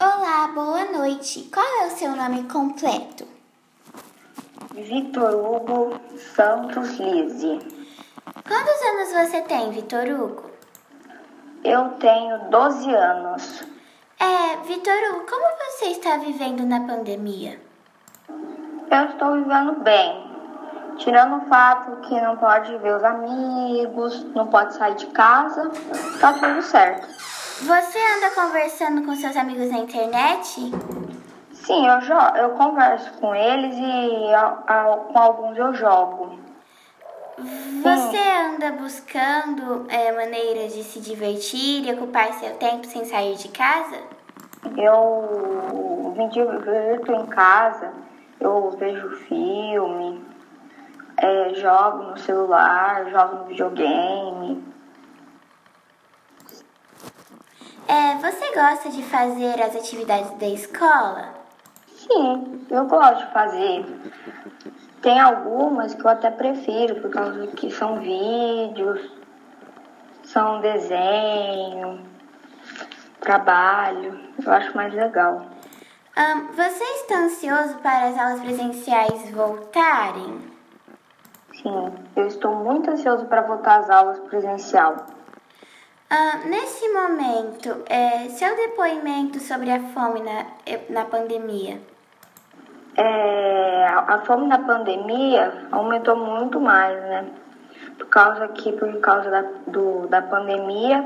Olá, boa noite. Qual é o seu nome completo? Vitor Hugo Santos Lise. Quantos anos você tem, Vitor Hugo? Eu tenho 12 anos. É, Vitor Hugo, como você está vivendo na pandemia? Eu estou vivendo bem. Tirando o fato que não pode ver os amigos, não pode sair de casa, tá tudo certo. Você anda conversando com seus amigos na internet? Sim, eu, eu converso com eles e a, a, com alguns eu jogo. Você anda buscando é, maneiras de se divertir e ocupar seu tempo sem sair de casa? Eu me divirto em casa, eu vejo filme, é, jogo no celular, jogo no videogame. É, você gosta de fazer as atividades da escola? Sim, eu gosto de fazer. Tem algumas que eu até prefiro, por causa que são vídeos, são desenho, trabalho. Eu acho mais legal. Um, você está ansioso para as aulas presenciais voltarem? Sim, eu estou muito ansioso para voltar às aulas presencial. Uh, nesse momento, é, seu depoimento sobre a fome na, na pandemia? É, a fome na pandemia aumentou muito mais, né? Por causa que, por causa da, do, da pandemia,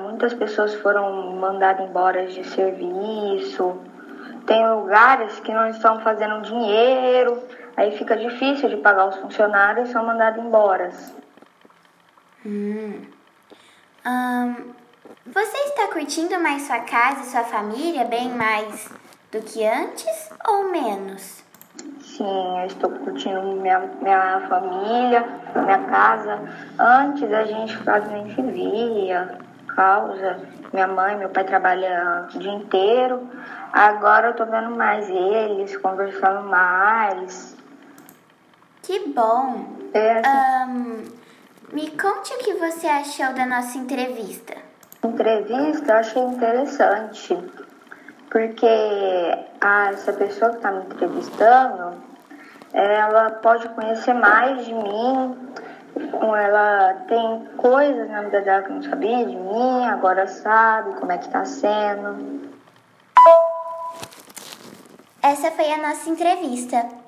muitas pessoas foram mandadas embora de serviço. Tem lugares que não estão fazendo dinheiro, aí fica difícil de pagar os funcionários e são mandados embora. Hum. Um, você está curtindo mais sua casa e sua família bem mais do que antes ou menos? Sim, eu estou curtindo minha, minha família, minha casa. Antes a gente quase nem se via, causa. Minha mãe, meu pai trabalham o dia inteiro. Agora eu tô vendo mais eles, conversando mais. Que bom! É, um, conte o que você achou da nossa entrevista. Entrevista eu achei interessante, porque a, essa pessoa que está me entrevistando, ela pode conhecer mais de mim, ela tem coisas na vida dela que não sabia de mim, agora sabe como é que está sendo. Essa foi a nossa entrevista.